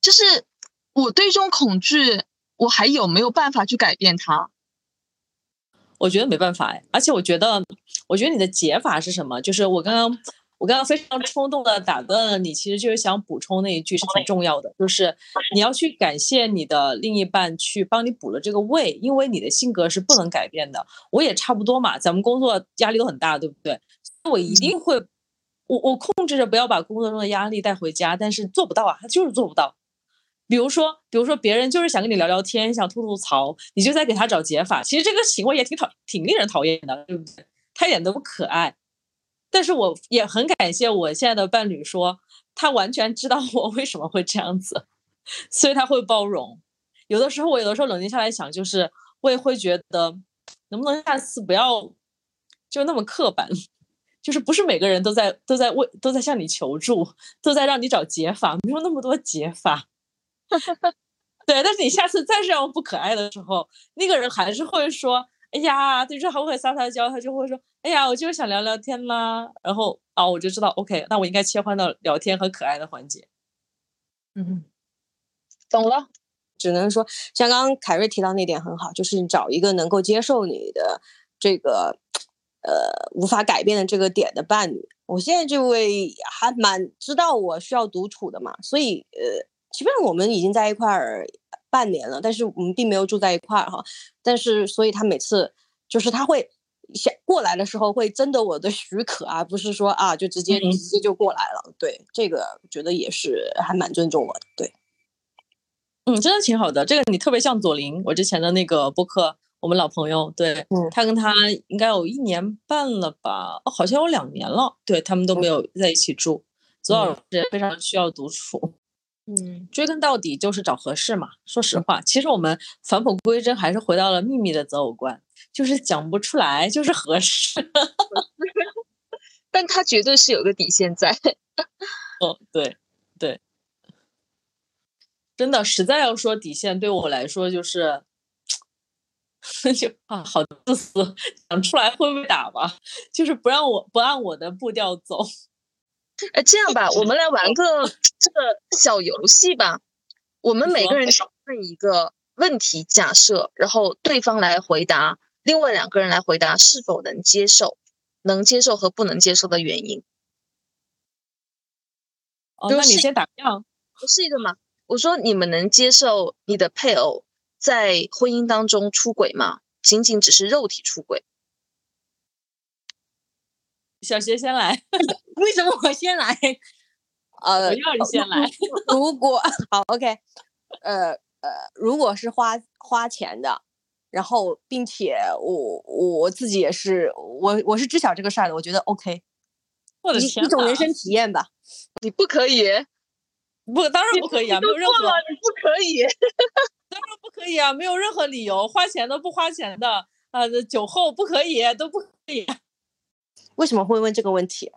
就是我对这种恐惧，我还有没有办法去改变它？我觉得没办法哎，而且我觉得，我觉得你的解法是什么？就是我刚刚。我刚刚非常冲动的打断了你，其实就是想补充那一句是挺重要的，就是你要去感谢你的另一半去帮你补了这个位，因为你的性格是不能改变的。我也差不多嘛，咱们工作压力都很大，对不对？我一定会，我我控制着不要把工作中的压力带回家，但是做不到啊，他就是做不到。比如说，比如说别人就是想跟你聊聊天，想吐吐槽，你就在给他找解法，其实这个行为也挺讨，挺令人讨厌的，对不对？他一点都不可爱。但是我也很感谢我现在的伴侣，说他完全知道 我为什么会这样子，所以他会包容。有的时候我有的时候冷静下来想，就是我也会觉得，能不能下次不要就那么刻板，就是不是每个人都在都在为都在向你求助，都在让你找解法，没有那么多解法。对，但是你下次再这样不可爱的时候，那个人还是会说。哎呀，对，就还会撒撒娇，他就会说：“哎呀，我就是想聊聊天啦。”然后啊，我就知道，OK，那我应该切换到聊天和可爱的环节。嗯，懂了。只能说像刚刚凯瑞提到那点很好，就是你找一个能够接受你的这个呃无法改变的这个点的伴侣。我现在这位还蛮知道我需要独处的嘛，所以呃，基本上我们已经在一块儿半年了，但是我们并没有住在一块儿哈。但是所以他每次就是他会想过来的时候会征得我的许可啊，不是说啊就直接直接就过来了。对，这个觉得也是还蛮尊重我的。对。嗯，真的挺好的。这个你特别像左琳，我之前的那个播客，我们老朋友，对他跟他应该有一年半了吧，哦，好像有两年了。对他们都没有在一起住。左老师非常需要独处。嗯，追根到底就是找合适嘛。说实话，其实我们返璞归真还是回到了秘密的择偶观，就是讲不出来，就是合适。但他绝对是有个底线在。哦，对对。真的，实在要说底线，对我来说就是，就啊，好自私，讲出来会被打吧？就是不让我不按我的步调走。哎，这样吧，我们来玩个这个小游戏吧。我们每个人问一个问题，假设，然后对方来回答，另外两个人来回答是否能接受，能接受和不能接受的原因。哦，那你先打样，是一个吗？我说你们能接受你的配偶在婚姻当中出轨吗？仅仅只是肉体出轨？小学先来，为什么我先来？呃，要你先来。如果 好，OK，呃呃，如果是花花钱的，然后并且我我自己也是我我是知晓这个事儿的，我觉得 OK，我的天，一种人生体验吧。你不可以。不，当然不可以啊！没有任何，你不可以，当然不可以啊！没有任何理由，花钱的不花钱的，呃，酒后不可以，都不可以。为什么会问这个问题？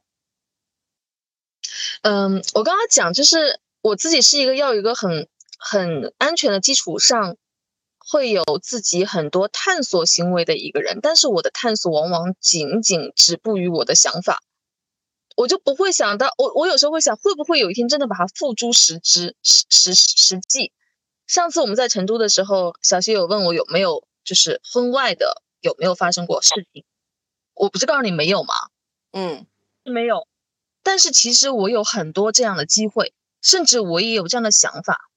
嗯，我刚刚讲就是我自己是一个要有一个很很安全的基础上，会有自己很多探索行为的一个人，但是我的探索往往仅仅止步于我的想法。我就不会想到，我我有时候会想，会不会有一天真的把它付诸实之实实实际？上次我们在成都的时候，小希有问我有没有就是婚外的有没有发生过事情，我不是告诉你没有吗？嗯，没有。但是其实我有很多这样的机会，甚至我也有这样的想法，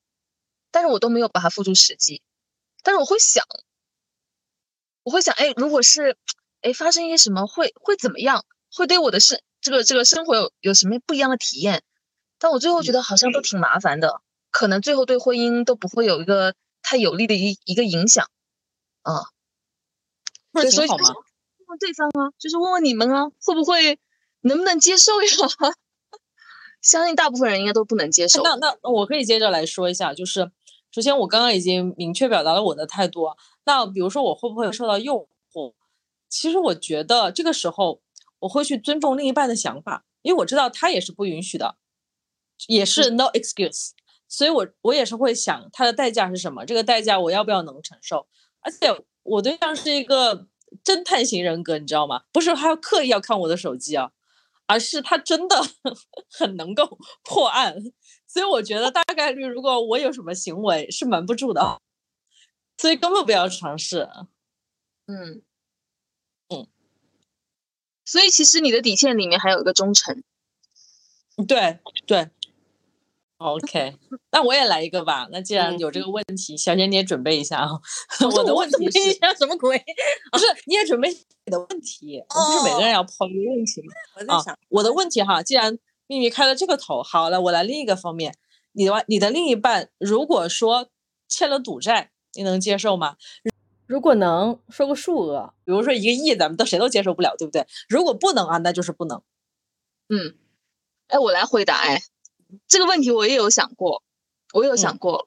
但是我都没有把它付诸实际。但是我会想，我会想，哎，如果是，哎，发生一些什么，会会怎么样？会对我的生。这个这个生活有有什么不一样的体验？但我最后觉得好像都挺麻烦的，可能最后对婚姻都不会有一个太有利的一一个影响啊。所以问问对方啊，就是问问你们啊，会不会能不能接受呀？相信大部分人应该都不能接受。那那我可以接着来说一下，就是首先我刚刚已经明确表达了我的态度。那比如说我会不会受到诱惑？其实我觉得这个时候。我会去尊重另一半的想法，因为我知道他也是不允许的，也是 no excuse，所以我我也是会想他的代价是什么，这个代价我要不要能承受？而且我对象是一个侦探型人格，你知道吗？不是他要刻意要看我的手机啊，而是他真的 很能够破案，所以我觉得大概率如果我有什么行为是瞒不住的，所以根本不要尝试。嗯。所以其实你的底线里面还有一个忠诚，对对，OK，那我也来一个吧。那既然有这个问题，小贤你也准备一下啊。我的问题是什么鬼？不是，你也准备你的问题。不是每个人要抛一个问题吗？我在想我的问题哈。既然秘密开了这个头，好了，我来另一个方面。你的你的另一半如果说欠了赌债，你能接受吗？如果能说个数额，比如说一个亿，咱们都谁都接受不了，对不对？如果不能啊，那就是不能。嗯，哎，我来回答。哎，这个问题我也有想过，我有想过，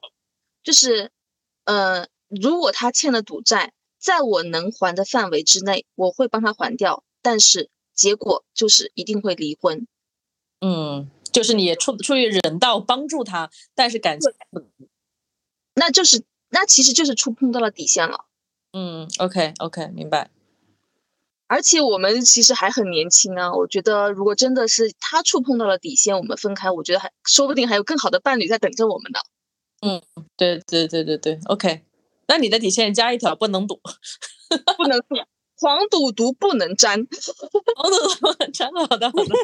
就是，呃，如果他欠了赌债，在我能还的范围之内，我会帮他还掉，但是结果就是一定会离婚。嗯，就是你出出于人道帮助他，但是感情，那就是那其实就是触碰到了底线了。嗯，OK OK，明白。而且我们其实还很年轻啊，我觉得如果真的是他触碰到了底线，我们分开，我觉得还说不定还有更好的伴侣在等着我们呢。嗯，对对对对对，OK。那你的底线加一条，不能赌，不能赌，黄赌毒不能沾，黄赌毒不能沾。好的好的。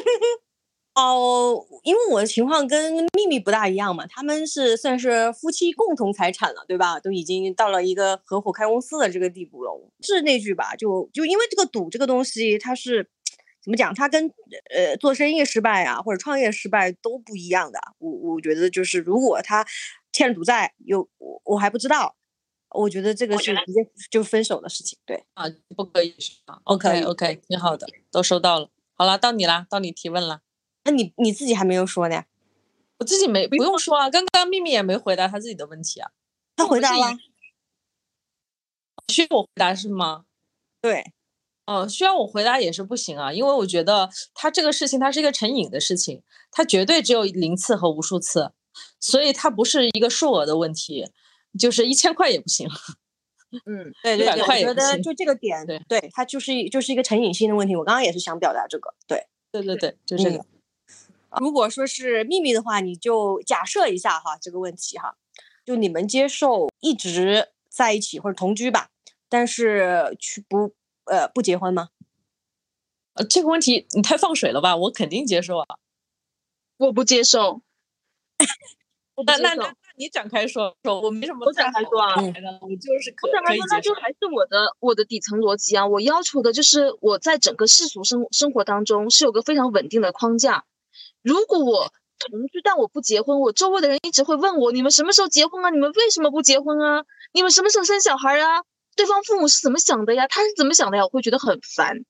哦，因为我的情况跟秘密不大一样嘛，他们是算是夫妻共同财产了，对吧？都已经到了一个合伙开公司的这个地步了。是那句吧，就就因为这个赌这个东西，它是怎么讲？它跟呃做生意失败啊，或者创业失败都不一样的。我我觉得就是如果他欠赌债，有我我还不知道，我觉得这个是直接就分手的事情。对啊，不可以是吧？OK OK，挺好的，都收到了。好了，到你啦，到你提问了。那你你自己还没有说呢，我自己没不用说啊，刚刚秘密也没回答他自己的问题啊，他回答了，需要我回答是吗？对，哦，需要我回答也是不行啊，因为我觉得他这个事情它是一个成瘾的事情，它绝对只有零次和无数次，所以它不是一个数额的问题，就是一千块也不行，嗯，对 对对，我觉得就这个点，对，对，它就是就是一个成瘾性的问题，我刚刚也是想表达这个，对，对对对，就这个。如果说是秘密的话，你就假设一下哈这个问题哈，就你们接受一直在一起或者同居吧，但是去不呃不结婚吗？呃，这个问题你太放水了吧，我肯定接受啊。我不接受。那那那你展开说说，我没什么。我展开说啊，我就是可可以那就还是我的我的底层逻辑啊，我要求的就是我在整个世俗生生活当中是有个非常稳定的框架。如果我同居，但我不结婚，我周围的人一直会问我：你们什么时候结婚啊？你们为什么不结婚啊？你们什么时候生小孩啊？对方父母是怎么想的呀？他是怎么想的呀？我会觉得很烦。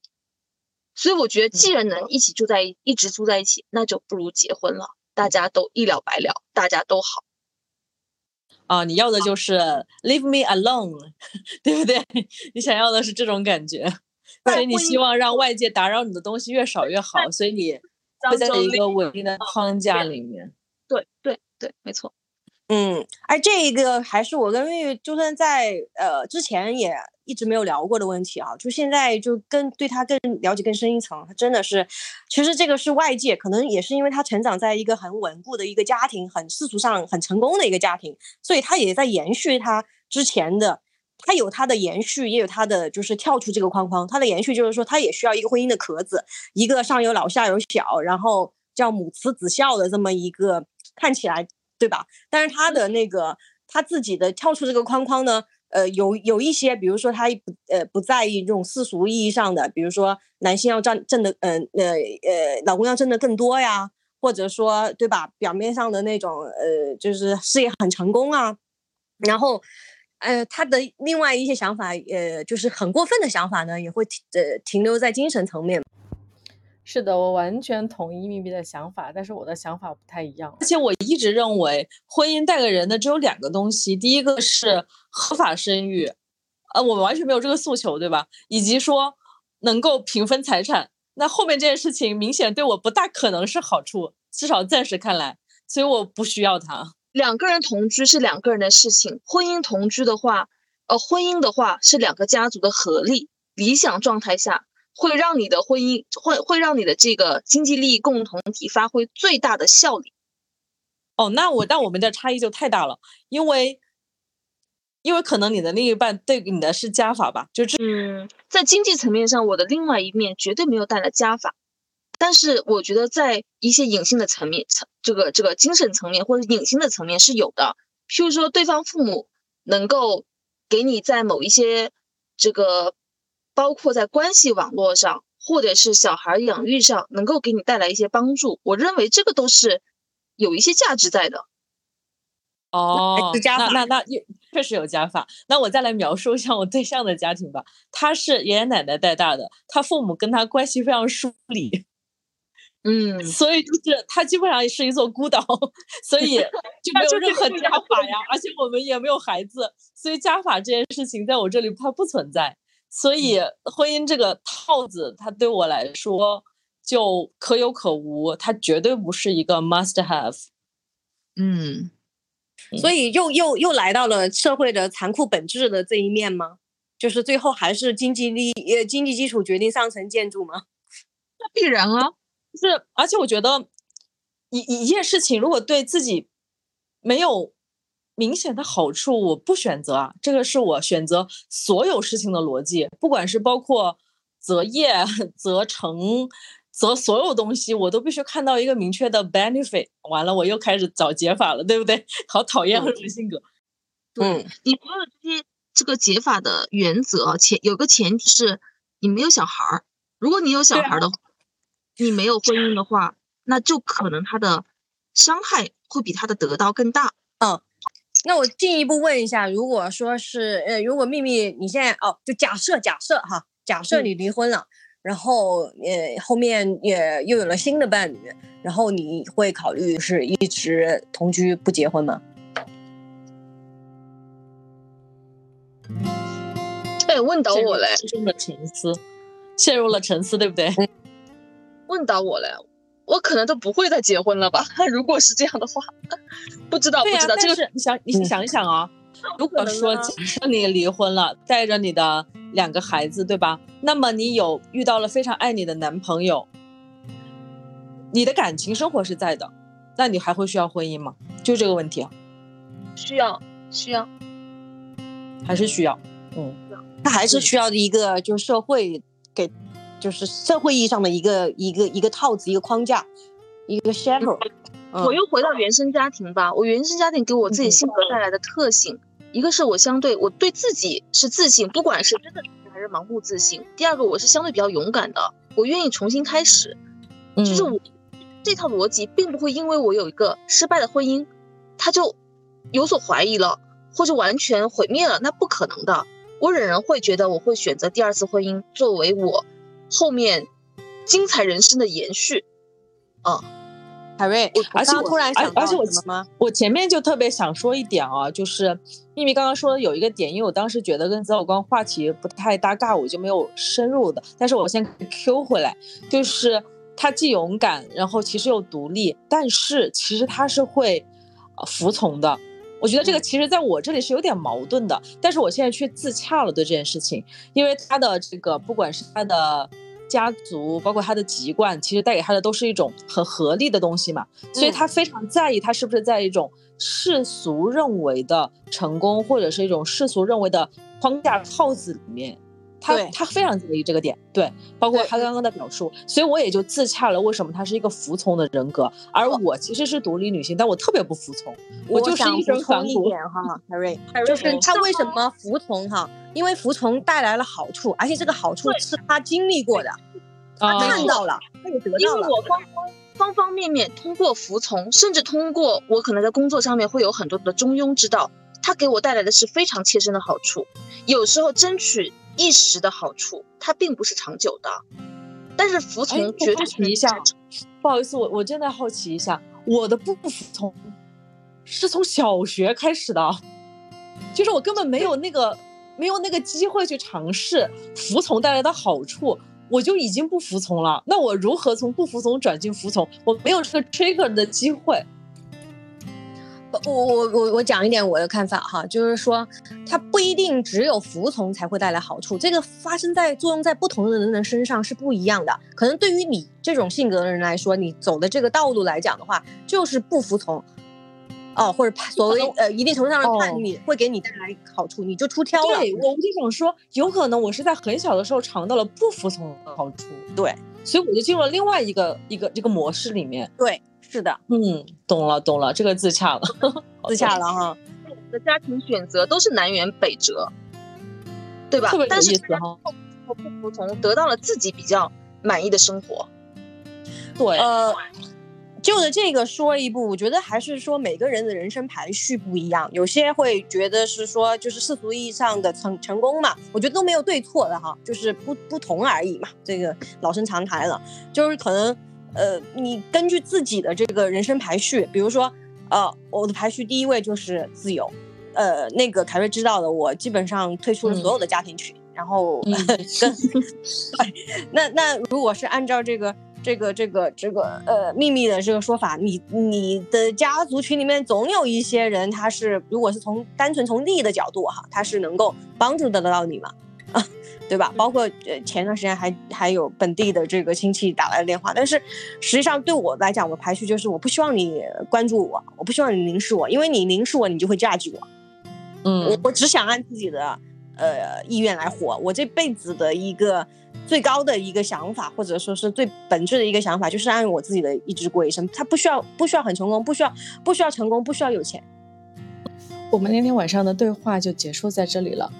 所以我觉得，既然能一起住在一直住在一起，那就不如结婚了，大家都一了百了，大家都好。啊，你要的就是 leave me alone，对不对？你想要的是这种感觉，所以你希望让外界打扰你的东西越少越好，所以你。会在一个稳定的框架里面，对对对，没错。嗯，哎，这一个还是我跟玉就算在呃之前也一直没有聊过的问题啊，就现在就更对他更了解更深一层。他真的是，其实这个是外界可能也是因为他成长在一个很稳固的一个家庭，很世俗上很成功的一个家庭，所以他也在延续他之前的。他有他的延续，也有他的就是跳出这个框框。他的延续就是说，他也需要一个婚姻的壳子，一个上有老下有小，然后叫母慈子孝的这么一个看起来，对吧？但是他的那个他自己的跳出这个框框呢，呃，有有一些，比如说他不呃不在意这种世俗意义上的，比如说男性要挣挣的，嗯呃呃，老公要挣的更多呀，或者说对吧？表面上的那种呃，就是事业很成功啊，然后。呃，他的另外一些想法，呃，就是很过分的想法呢，也会停呃停留在精神层面。是的，我完全同意咪咪的想法，但是我的想法不太一样。而且我一直认为，婚姻带给人的只有两个东西，第一个是合法生育，呃，我们完全没有这个诉求，对吧？以及说能够平分财产。那后面这件事情明显对我不大可能是好处，至少暂时看来，所以我不需要它。两个人同居是两个人的事情，婚姻同居的话，呃，婚姻的话是两个家族的合力。理想状态下，会让你的婚姻会会让你的这个经济利益共同体发挥最大的效力。哦，那我那我们的差异就太大了，因为因为可能你的另一半对你的是加法吧，就这嗯，在经济层面上，我的另外一面绝对没有带来加法。但是我觉得在一些隐性的层面层，这个这个精神层面或者隐性的层面是有的。譬如说，对方父母能够给你在某一些这个，包括在关系网络上，或者是小孩养育上，能够给你带来一些帮助。我认为这个都是有一些价值在的。哦，那那那确实有加法。那我再来描述一下我对象的家庭吧。他是爷爷奶奶带大的，他父母跟他关系非常疏离。嗯，所以就是它基本上是一座孤岛，所以就没有任何加法呀，而且我们也没有孩子，所以加法这件事情在我这里它不存在，所以婚姻这个套子它对我来说就可有可无，它绝对不是一个 must have。嗯，所以又又又来到了社会的残酷本质的这一面吗？就是最后还是经济利呃经济基础决定上层建筑吗？那必然啊。是，而且我觉得一一件事情，如果对自己没有明显的好处我不选择啊，这个是我选择所有事情的逻辑，不管是包括择业、择成、择所有东西，我都必须看到一个明确的 benefit。完了，我又开始找解法了，对不对？好讨厌这种性格。对你所有这些这个解法的原则前有个前提是你没有小孩儿，如果你有小孩的话，你没有婚姻的话，那就可能他的伤害会比他的得到更大。嗯，那我进一步问一下，如果说是呃，如果秘密你现在哦，就假设假设哈，假设你离婚了，然后呃后面也又有了新的伴侣，然后你会考虑是一直同居不结婚吗？哎，问倒我嘞，陷入了沉思，陷入了沉思，对不对？问到我了，我可能都不会再结婚了吧？如果是这样的话，不知道，不知道。这个是你想，你想一想啊，如果说假设你离婚了，带着你的两个孩子，对吧？那么你有遇到了非常爱你的男朋友，你的感情生活是在的，那你还会需要婚姻吗？就这个问题啊。需要，需要，还是需要。嗯，他还是需要一个，就是社会给，就是社会意义上的一个一个一个套子，一个框架，一个 shadow。我又回到原生家庭吧，我原生家庭给我自己性格带来的特性，一个是我相对我对自己是自信，不管是真的还是盲目自信。第二个我是相对比较勇敢的，我愿意重新开始。就是我这套逻辑并不会因为我有一个失败的婚姻，他就有所怀疑了，或者完全毁灭了，那不可能的。我仍然会觉得我会选择第二次婚姻作为我后面精彩人生的延续。嗯，海瑞，而且我突然想到什么吗？我前面就特别想说一点啊，就是秘密刚刚说的有一个点，因为我当时觉得跟择偶观话题不太搭嘎，我就没有深入的。但是我先 Q 回来，就是他既勇敢，然后其实又独立，但是其实他是会服从的。我觉得这个其实在我这里是有点矛盾的，但是我现在却自洽了对这件事情，因为他的这个不管是他的家族，包括他的籍贯，其实带给他的都是一种很合理的东西嘛，所以他非常在意他是不是在一种世俗认为的成功，或者是一种世俗认为的框架套子里面。他他非常在意这个点，对，包括他刚刚的表述，所以我也就自洽了。为什么他是一个服从的人格，而我其实是独立女性，但我特别不服从，我就是一身反骨。一点哈，海瑞，就是他为什么服从哈？因为服从带来了好处，而且这个好处是他经历过的，他看到了，他也得到了。因为我方方方方面面通过服从，甚至通过我可能在工作上面会有很多的中庸之道，他给我带来的是非常切身的好处。有时候争取。一时的好处，它并不是长久的。但是服从绝对一下，不好意思，我我真的好奇一下，我的不服从是从小学开始的，就是我根本没有那个没有那个机会去尝试服从带来的好处，我就已经不服从了。那我如何从不服从转进服从？我没有这个 trigger 的机会。我我我我讲一点我的看法哈，就是说，它不一定只有服从才会带来好处，这个发生在作用在不同的人的身上是不一样的。可能对于你这种性格的人来说，你走的这个道路来讲的话，就是不服从，哦，或者所谓呃一定程度上的叛逆会给你带来好处，你就出挑了。对，我就想说，有可能我是在很小的时候尝到了不服从的好处，对，所以我就进入了另外一个一个这个模式里面，对。是的，嗯，懂了，懂了，这个自洽了，自洽了哈。我们的家庭选择都是南辕北辙，对吧？但是我不服从，得到了自己比较满意的生活。对，呃，就着这个说一步，我觉得还是说每个人的人生排序不一样，有些会觉得是说就是世俗意义上的成成功嘛，我觉得都没有对错的哈，就是不不同而已嘛。这个老生常谈了，就是可能。呃，你根据自己的这个人生排序，比如说，呃，我的排序第一位就是自由，呃，那个凯瑞知道的，我基本上退出了所有的家庭群，然后跟，那那如果是按照这个这个这个这个呃秘密的这个说法，你你的家族群里面总有一些人，他是如果是从单纯从利益的角度哈，他是能够帮助得到你嘛，啊，对吧？包括呃前段时间还还有本地的这个亲戚打来的电话，但是实际上对我来讲，我排序就是我不希望你关注我，我不希望你凝视我，因为你凝视我，你就会 judge 我。嗯，我我只想按自己的呃意愿来活。我这辈子的一个最高的一个想法，或者说是最本质的一个想法，就是按我自己的意志过一生。他不需要不需要很成功，不需要不需要成功，不需要有钱。我们那天晚上的对话就结束在这里了。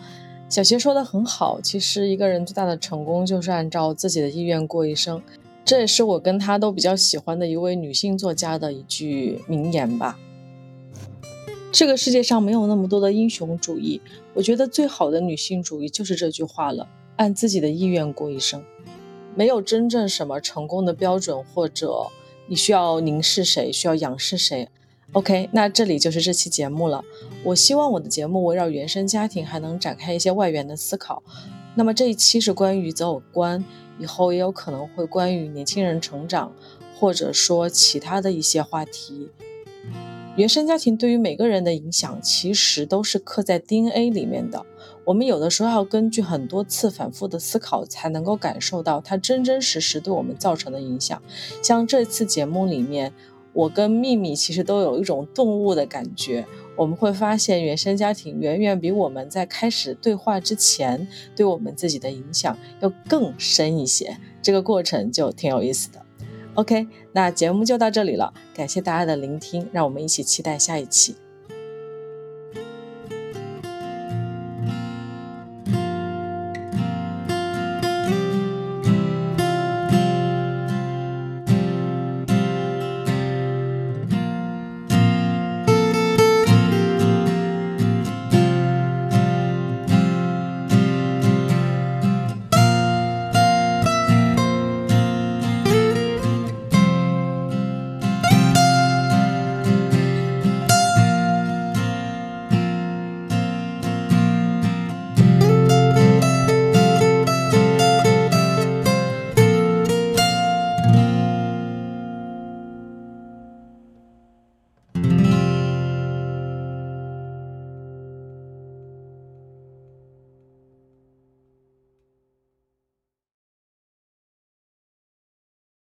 小邪说的很好，其实一个人最大的成功就是按照自己的意愿过一生，这也是我跟他都比较喜欢的一位女性作家的一句名言吧。这个世界上没有那么多的英雄主义，我觉得最好的女性主义就是这句话了：按自己的意愿过一生，没有真正什么成功的标准，或者你需要凝视谁，需要仰视谁。OK，那这里就是这期节目了。我希望我的节目围绕原生家庭，还能展开一些外援的思考。那么这一期是关于择偶观，以后也有可能会关于年轻人成长，或者说其他的一些话题。原生家庭对于每个人的影响，其实都是刻在 DNA 里面的。我们有的时候要根据很多次反复的思考，才能够感受到它真真实实对我们造成的影响。像这次节目里面。我跟秘密其实都有一种顿悟的感觉，我们会发现原生家庭远远比我们在开始对话之前对我们自己的影响要更深一些，这个过程就挺有意思的。OK，那节目就到这里了，感谢大家的聆听，让我们一起期待下一期。